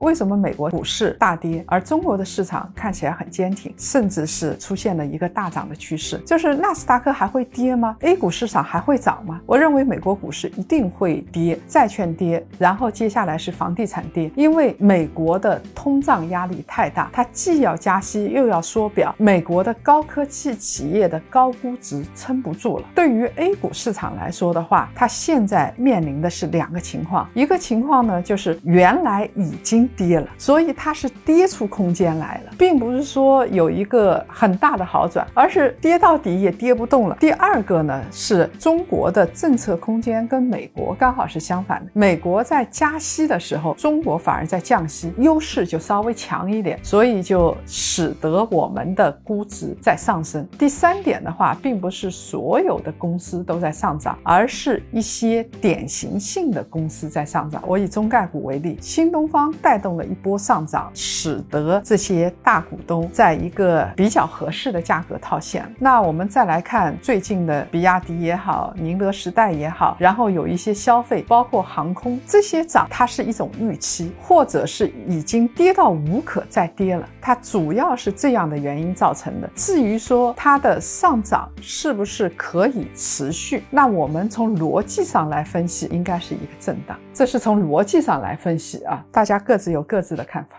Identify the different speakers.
Speaker 1: 为什么美国股市大跌，而中国的市场看起来很坚挺，甚至是出现了一个大涨的趋势？就是纳斯达克还会跌吗？A 股市场还会涨吗？我认为美国股市一定会跌，债券跌，然后接下来是房地产跌，因为美国的通胀压力太大，它既要加息又要缩表，美国的高科技企业的高估值撑不住了。对于 A 股市场来说的话，它现在面临的是两个情况，一个情况呢就是原来已经跌了，所以它是跌出空间来了，并不是说有一个很大的好转，而是跌到底也跌不动了。第二个呢，是中国的政策空间跟美国刚好是相反的，美国在加息的时候，中国反而在降息，优势就稍微强一点，所以就使得我们的估值在上升。第三点的话，并不是所有的公司都在上涨，而是一些典型性的公司在上涨。我以中概股为例，新东方带。带动了一波上涨，使得这些大股东在一个比较合适的价格套现。那我们再来看最近的比亚迪也好，宁德时代也好，然后有一些消费，包括航空这些涨，它是一种预期，或者是已经跌到无可再跌了。它主要是这样的原因造成的。至于说它的上涨是不是可以持续，那我们从逻辑上来分析，应该是一个震荡。这是从逻辑上来分析啊，大家各自有各自的看法。